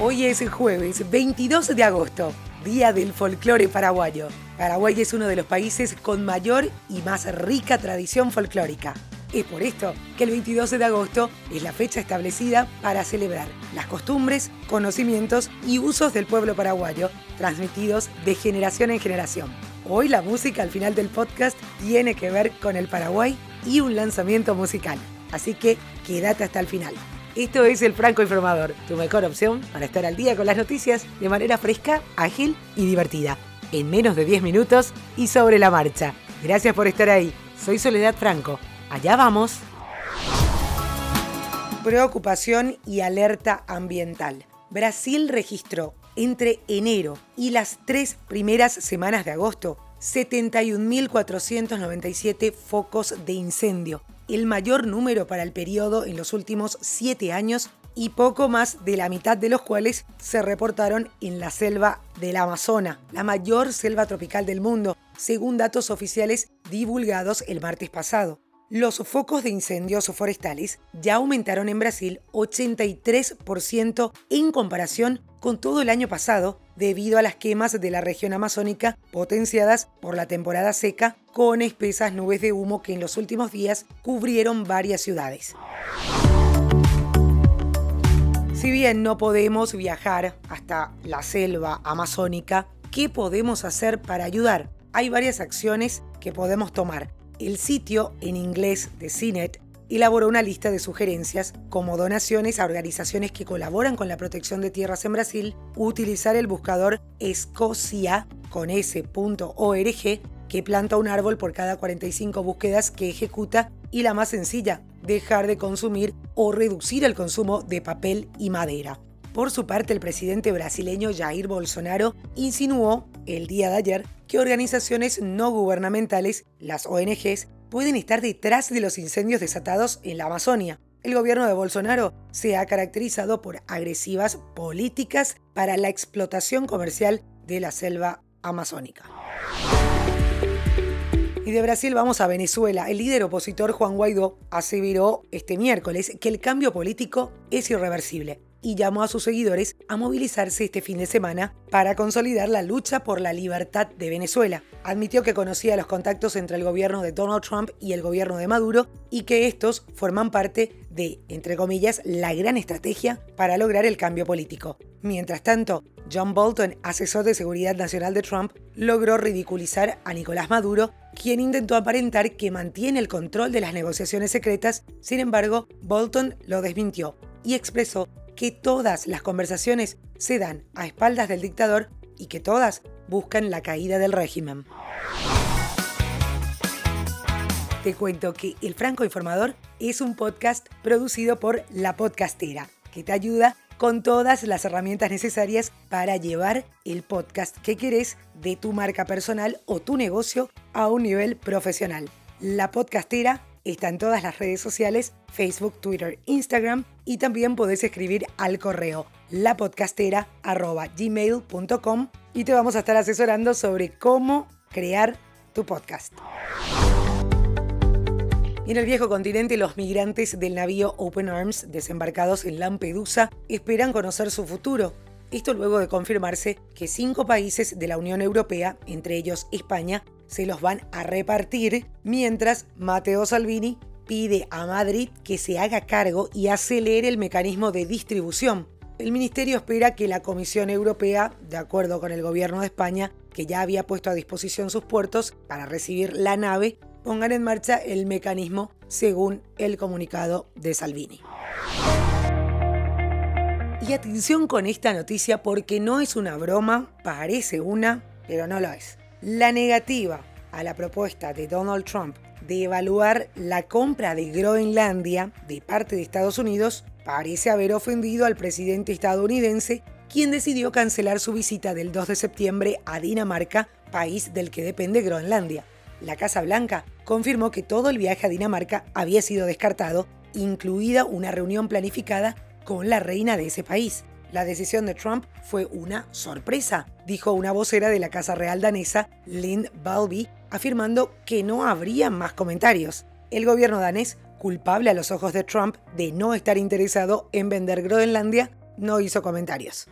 Hoy es el jueves 22 de agosto, Día del Folclore Paraguayo. Paraguay es uno de los países con mayor y más rica tradición folclórica. Es por esto que el 22 de agosto es la fecha establecida para celebrar las costumbres, conocimientos y usos del pueblo paraguayo, transmitidos de generación en generación. Hoy la música al final del podcast tiene que ver con el Paraguay y un lanzamiento musical. Así que quédate hasta el final. Esto es El Franco Informador, tu mejor opción para estar al día con las noticias de manera fresca, ágil y divertida. En menos de 10 minutos y sobre la marcha. Gracias por estar ahí. Soy Soledad Franco. Allá vamos. Preocupación y alerta ambiental. Brasil registró entre enero y las tres primeras semanas de agosto 71.497 focos de incendio, el mayor número para el periodo en los últimos siete años y poco más de la mitad de los cuales se reportaron en la selva del Amazonas, la mayor selva tropical del mundo, según datos oficiales divulgados el martes pasado. Los focos de incendios forestales ya aumentaron en Brasil 83% en comparación con todo el año pasado debido a las quemas de la región amazónica potenciadas por la temporada seca con espesas nubes de humo que en los últimos días cubrieron varias ciudades. Si bien no podemos viajar hasta la selva amazónica, ¿qué podemos hacer para ayudar? Hay varias acciones que podemos tomar el sitio en inglés de CINET elaboró una lista de sugerencias como donaciones a organizaciones que colaboran con la protección de tierras en Brasil, utilizar el buscador Escocia con s.org que planta un árbol por cada 45 búsquedas que ejecuta y la más sencilla, dejar de consumir o reducir el consumo de papel y madera. Por su parte, el presidente brasileño Jair Bolsonaro insinuó el día de ayer que organizaciones no gubernamentales, las ONGs, pueden estar detrás de los incendios desatados en la Amazonia. El gobierno de Bolsonaro se ha caracterizado por agresivas políticas para la explotación comercial de la selva amazónica. Y de Brasil vamos a Venezuela. El líder opositor Juan Guaidó aseveró este miércoles que el cambio político es irreversible y llamó a sus seguidores a movilizarse este fin de semana para consolidar la lucha por la libertad de Venezuela. Admitió que conocía los contactos entre el gobierno de Donald Trump y el gobierno de Maduro y que estos forman parte de, entre comillas, la gran estrategia para lograr el cambio político. Mientras tanto, John Bolton, asesor de seguridad nacional de Trump, logró ridiculizar a Nicolás Maduro, quien intentó aparentar que mantiene el control de las negociaciones secretas, sin embargo, Bolton lo desmintió y expresó que todas las conversaciones se dan a espaldas del dictador y que todas buscan la caída del régimen. Te cuento que El Franco Informador es un podcast producido por La Podcastera, que te ayuda con todas las herramientas necesarias para llevar el podcast que querés de tu marca personal o tu negocio a un nivel profesional. La Podcastera Está en todas las redes sociales, Facebook, Twitter, Instagram y también podés escribir al correo lapodcastera.gmail.com y te vamos a estar asesorando sobre cómo crear tu podcast. en el viejo continente, los migrantes del navío Open Arms desembarcados en Lampedusa esperan conocer su futuro. Esto luego de confirmarse que cinco países de la Unión Europea, entre ellos España, se los van a repartir, mientras Matteo Salvini pide a Madrid que se haga cargo y acelere el mecanismo de distribución. El ministerio espera que la Comisión Europea, de acuerdo con el gobierno de España, que ya había puesto a disposición sus puertos para recibir la nave, pongan en marcha el mecanismo según el comunicado de Salvini. Y atención con esta noticia porque no es una broma, parece una, pero no lo es. La negativa a la propuesta de Donald Trump de evaluar la compra de Groenlandia de parte de Estados Unidos parece haber ofendido al presidente estadounidense, quien decidió cancelar su visita del 2 de septiembre a Dinamarca, país del que depende Groenlandia. La Casa Blanca confirmó que todo el viaje a Dinamarca había sido descartado, incluida una reunión planificada con la reina de ese país. La decisión de Trump fue una sorpresa, dijo una vocera de la Casa Real danesa, Lynn Balby, afirmando que no habría más comentarios. El gobierno danés, culpable a los ojos de Trump de no estar interesado en vender Groenlandia, no hizo comentarios.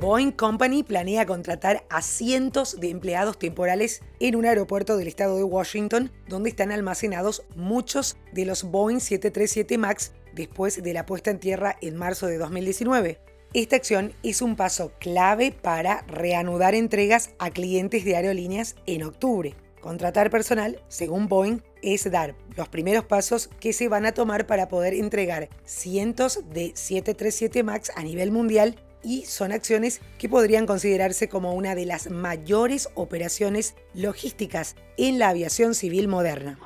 Boeing Company planea contratar a cientos de empleados temporales en un aeropuerto del estado de Washington, donde están almacenados muchos de los Boeing 737 MAX después de la puesta en tierra en marzo de 2019. Esta acción es un paso clave para reanudar entregas a clientes de aerolíneas en octubre. Contratar personal, según Boeing, es dar los primeros pasos que se van a tomar para poder entregar cientos de 737 MAX a nivel mundial y son acciones que podrían considerarse como una de las mayores operaciones logísticas en la aviación civil moderna.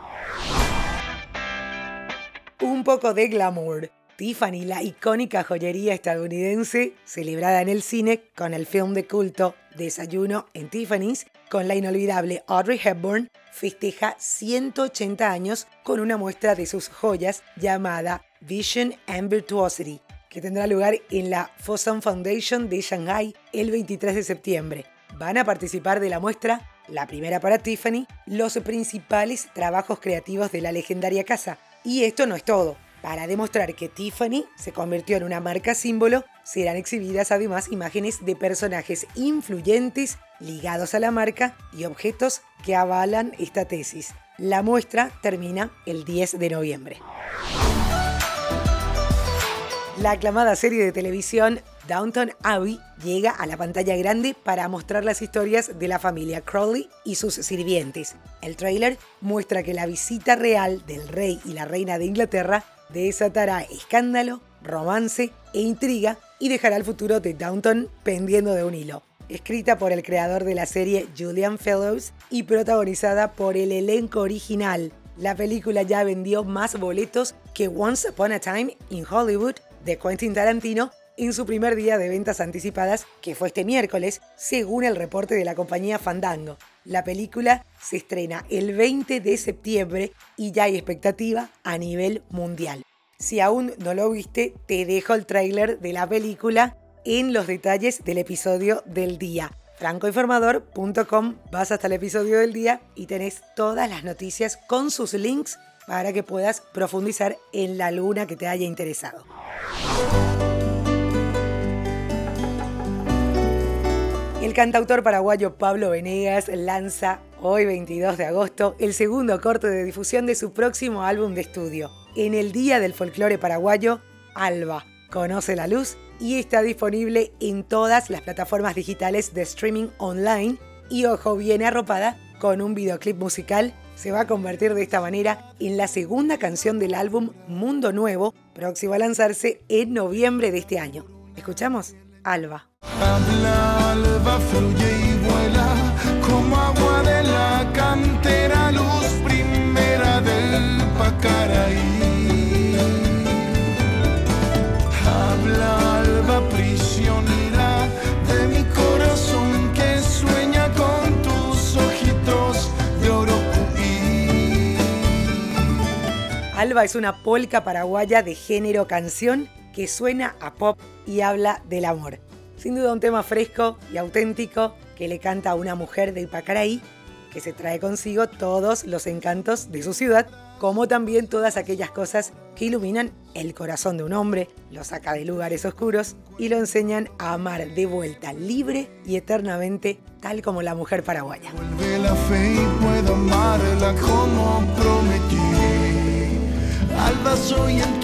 Un poco de glamour. Tiffany, la icónica joyería estadounidense, celebrada en el cine con el film de culto Desayuno en Tiffany's, con la inolvidable Audrey Hepburn, festeja 180 años con una muestra de sus joyas llamada Vision and Virtuosity, que tendrá lugar en la Fosun Foundation de Shanghai el 23 de septiembre. Van a participar de la muestra, la primera para Tiffany, los principales trabajos creativos de la legendaria casa. Y esto no es todo. Para demostrar que Tiffany se convirtió en una marca símbolo, serán exhibidas además imágenes de personajes influyentes ligados a la marca y objetos que avalan esta tesis. La muestra termina el 10 de noviembre. La aclamada serie de televisión Downton Abbey llega a la pantalla grande para mostrar las historias de la familia Crowley y sus sirvientes. El tráiler muestra que la visita real del rey y la reina de Inglaterra desatará escándalo, romance e intriga y dejará el futuro de Downton pendiendo de un hilo. Escrita por el creador de la serie Julian Fellows y protagonizada por el elenco original, la película ya vendió más boletos que Once Upon a Time in Hollywood de Quentin Tarantino en su primer día de ventas anticipadas, que fue este miércoles, según el reporte de la compañía Fandango. La película se estrena el 20 de septiembre y ya hay expectativa a nivel mundial. Si aún no lo viste, te dejo el tráiler de la película en los detalles del episodio del día. francoinformador.com, vas hasta el episodio del día y tenés todas las noticias con sus links para que puedas profundizar en la luna que te haya interesado. El cantautor paraguayo Pablo Venegas lanza hoy 22 de agosto el segundo corte de difusión de su próximo álbum de estudio. En el Día del Folclore Paraguayo, Alba, conoce la luz y está disponible en todas las plataformas digitales de streaming online y ojo, viene arropada con un videoclip musical se va a convertir de esta manera en la segunda canción del álbum Mundo Nuevo, próximo a lanzarse en noviembre de este año. ¿Escuchamos? Alba. Alba fluye y vuela como agua de la cantera, luz primera del Pacaraí. Alba es una polca paraguaya de género canción que suena a pop y habla del amor. Sin duda un tema fresco y auténtico que le canta a una mujer de Ipacaraí que se trae consigo todos los encantos de su ciudad, como también todas aquellas cosas que iluminan el corazón de un hombre, lo saca de lugares oscuros y lo enseñan a amar de vuelta libre y eternamente, tal como la mujer paraguaya. Vuelve la fe y puedo amarla como prometí. Alba soy en